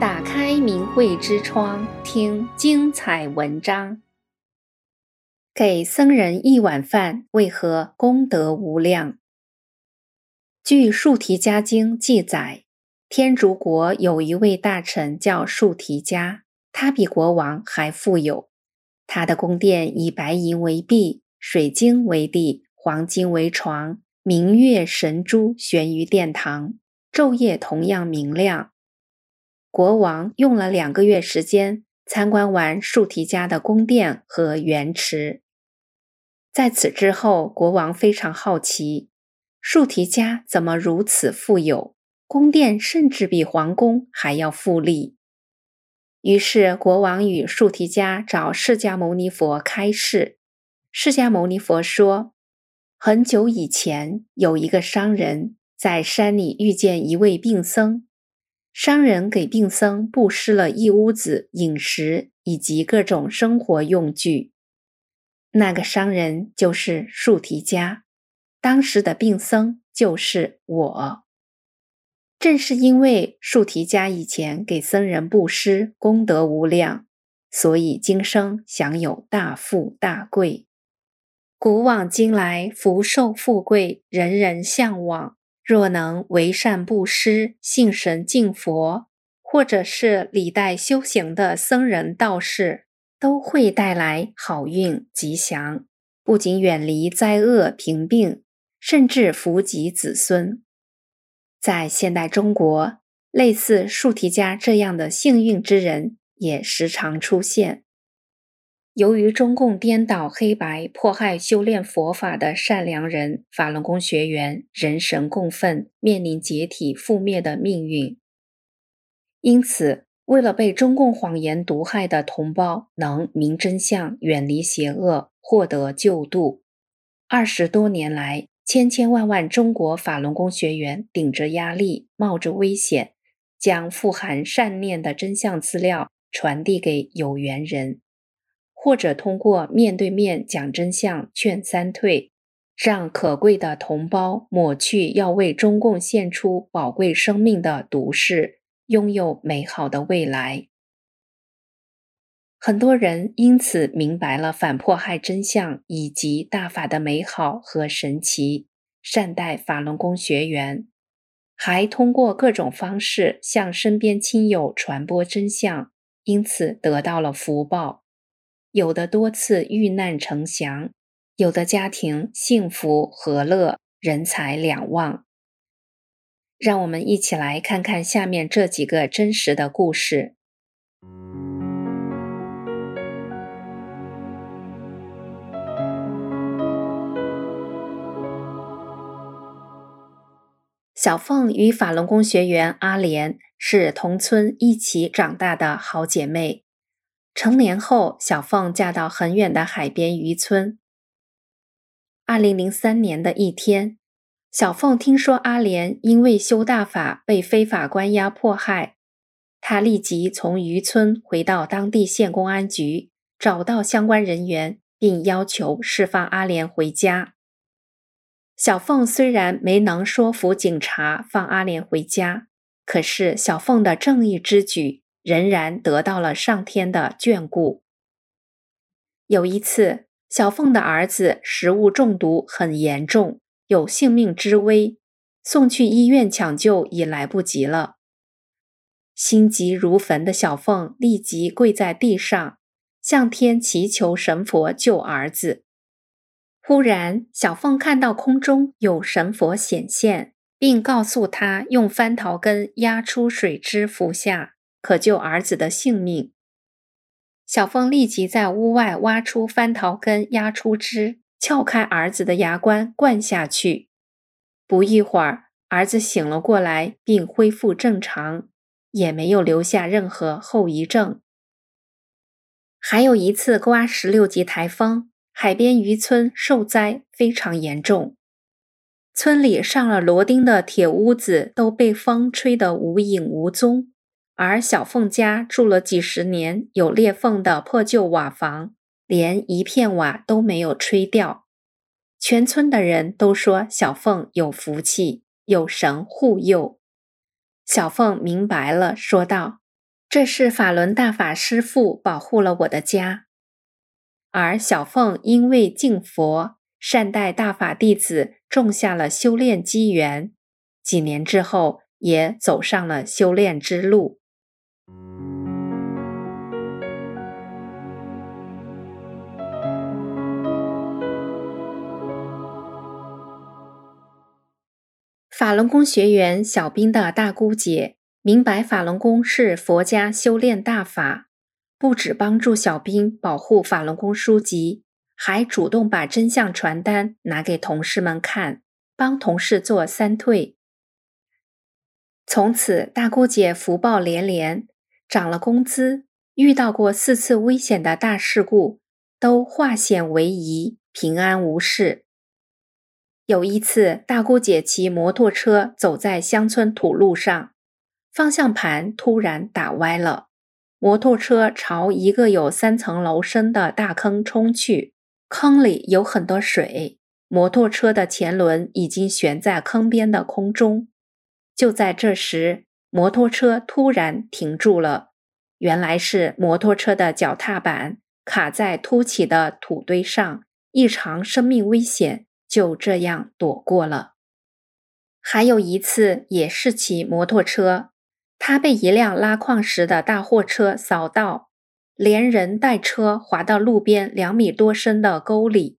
打开明慧之窗，听精彩文章。给僧人一碗饭，为何功德无量？据《述提迦经》记载，天竺国有一位大臣叫述提迦，他比国王还富有。他的宫殿以白银为壁，水晶为地，黄金为床，明月神珠悬于殿堂，昼夜同样明亮。国王用了两个月时间参观完树提家的宫殿和园池。在此之后，国王非常好奇，树提家怎么如此富有，宫殿甚至比皇宫还要富丽。于是，国王与树提家找释迦牟尼佛开示。释迦牟尼佛说：“很久以前，有一个商人，在山里遇见一位病僧。商人给病僧布施了一屋子饮食以及各种生活用具。那个商人就是树提迦，当时的病僧就是我。”正是因为树提迦以前给僧人布施功德无量，所以今生享有大富大贵。古往今来，福寿富贵，人人向往。若能为善布施、信神敬佛，或者是礼待修行的僧人道士，都会带来好运吉祥，不仅远离灾厄贫病，甚至福及子孙。在现代中国，类似树提迦这样的幸运之人也时常出现。由于中共颠倒黑白、迫害修炼佛法的善良人，法轮功学员人神共愤，面临解体覆灭的命运。因此，为了被中共谎言毒害的同胞能明真相、远离邪恶、获得救度，二十多年来，千千万万中国法轮功学员顶着压力，冒着危险，将富含善念的真相资料传递给有缘人，或者通过面对面讲真相、劝三退，让可贵的同胞抹去要为中共献出宝贵生命的毒誓，拥有美好的未来。很多人因此明白了反迫害真相以及大法的美好和神奇，善待法轮功学员，还通过各种方式向身边亲友传播真相，因此得到了福报。有的多次遇难成祥，有的家庭幸福和乐，人财两旺。让我们一起来看看下面这几个真实的故事。小凤与法轮功学员阿莲是同村一起长大的好姐妹。成年后，小凤嫁到很远的海边渔村。二零零三年的一天，小凤听说阿莲因为修大法被非法关押迫害，她立即从渔村回到当地县公安局，找到相关人员，并要求释放阿莲回家。小凤虽然没能说服警察放阿莲回家，可是小凤的正义之举仍然得到了上天的眷顾。有一次，小凤的儿子食物中毒很严重，有性命之危，送去医院抢救已来不及了。心急如焚的小凤立即跪在地上，向天祈求神佛救儿子。忽然，小凤看到空中有神佛显现，并告诉她用番桃根压出水汁服下，可救儿子的性命。小凤立即在屋外挖出番桃根，压出汁，撬开儿子的牙关灌下去。不一会儿，儿子醒了过来，并恢复正常，也没有留下任何后遗症。还有一次刮十六级台风。海边渔村受灾非常严重，村里上了螺钉的铁屋子都被风吹得无影无踪，而小凤家住了几十年有裂缝的破旧瓦房，连一片瓦都没有吹掉。全村的人都说小凤有福气，有神护佑。小凤明白了，说道：“这是法轮大法师父保护了我的家。而小凤因为敬佛、善待大法弟子，种下了修炼机缘，几年之后也走上了修炼之路。法轮功学员小兵的大姑姐明白法轮功是佛家修炼大法，不只帮助小兵保护法轮功书籍，还主动把真相传单拿给同事们看，帮同事做三退。从此，大姑姐福报连连，涨了工资，遇到过四次危险的大事故，都化险为夷，平安无事。有一次，大姑姐骑摩托车走在乡村土路上，方向盘突然打歪了，摩托车朝一个有三层楼深的大坑冲去。坑里有很多水，摩托车的前轮已经悬在坑边的空中。就在这时，摩托车突然停住了，原来是摩托车的脚踏板卡在凸起的土堆上，异常生命危险。就这样躲过了。还有一次，也是骑摩托车，他被一辆拉矿石的大货车扫到，连人带车滑到路边两米多深的沟里，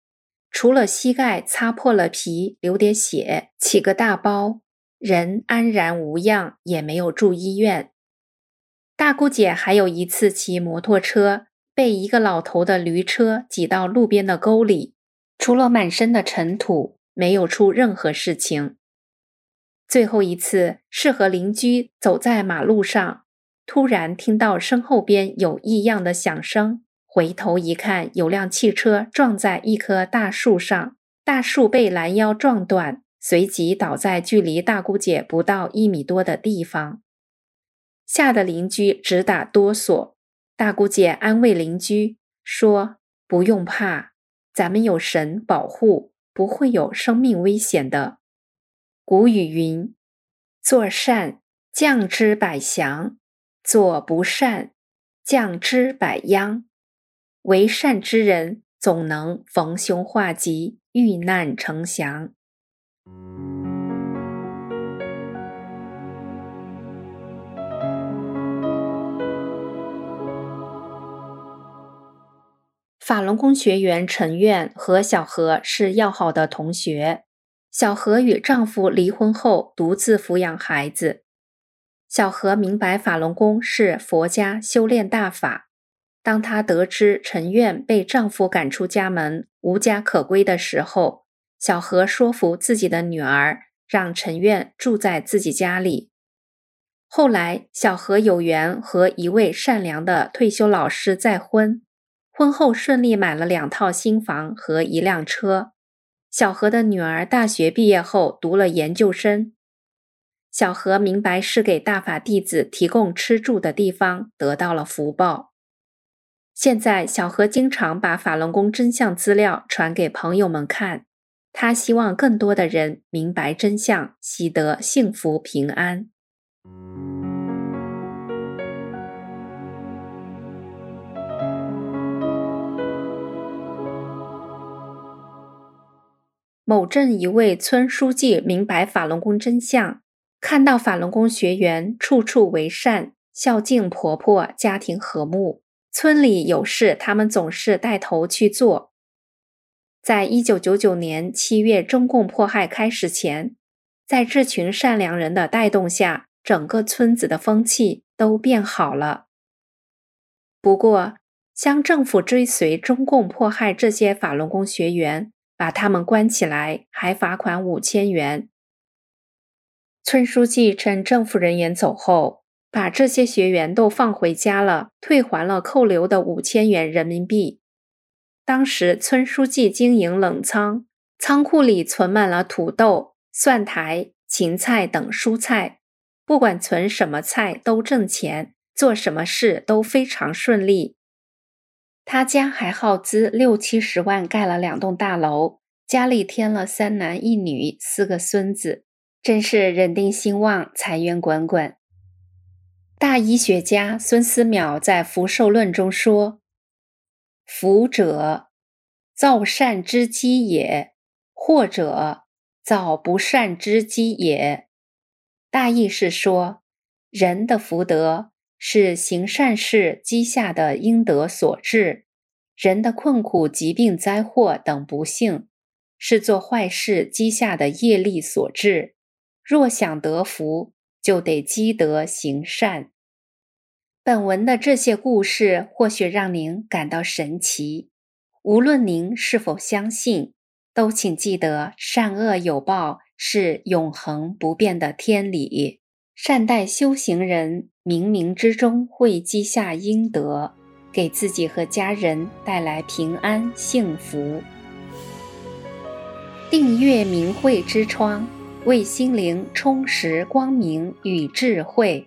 除了膝盖擦破了皮，流点血，起个大包，人安然无恙，也没有住医院。大姑姐还有一次骑摩托车，被一个老头的驴车挤到路边的沟里。除了满身的尘土，没有出任何事情。最后一次是和邻居走在马路上，突然听到身后边有异样的响声，回头一看，有辆汽车撞在一棵大树上，大树被拦腰撞断，随即倒在距离大姑姐不到一米多的地方，吓得邻居直打哆嗦。大姑姐安慰邻居说：“不用怕。”咱们有神保护，不会有生命危险的。古语云：“做善，降之百祥；做不善，降之百殃。”为善之人，总能逢凶化吉，遇难成祥。法轮功学员陈苑和小何是要好的同学。小何与丈夫离婚后，独自抚养孩子。小何明白法轮功是佛家修炼大法。当她得知陈苑被丈夫赶出家门，无家可归的时候，小何说服自己的女儿，让陈苑住在自己家里。后来，小何有缘和一位善良的退休老师再婚。婚后顺利买了两套新房和一辆车。小何的女儿大学毕业后读了研究生。小何明白是给大法弟子提供吃住的地方，得到了福报。现在，小何经常把法轮功真相资料传给朋友们看，他希望更多的人明白真相，喜得幸福平安。某镇一位村书记明白法轮功真相，看到法轮功学员处处为善，孝敬婆婆，家庭和睦，村里有事他们总是带头去做。在一九九九年七月中共迫害开始前，在这群善良人的带动下，整个村子的风气都变好了。不过，乡政府追随中共迫害这些法轮功学员。把他们关起来，还罚款五千元。村书记趁政府人员走后，把这些学员都放回家了，退还了扣留的五千元人民币。当时村书记经营冷仓，仓库里存满了土豆、蒜苔、芹菜等蔬菜，不管存什么菜都挣钱，做什么事都非常顺利。他家还耗资六七十万盖了两栋大楼，家里添了三男一女四个孙子，真是人丁兴旺，财源滚滚。大医学家孙思邈在《福寿论》中说：“福者，造善之基也；祸者，造不善之基也。”大意是说，人的福德是行善事积下的阴德所致，人的困苦、疾病、灾祸等不幸是做坏事积下的业力所致。若想得福，就得积德行善。本文的这些故事或许让您感到神奇，无论您是否相信，都请记得善恶有报是永恒不变的天理。善待修行人，冥冥之中会积下阴德，给自己和家人带来平安幸福。订阅明慧之窗，为心灵充实光明与智慧。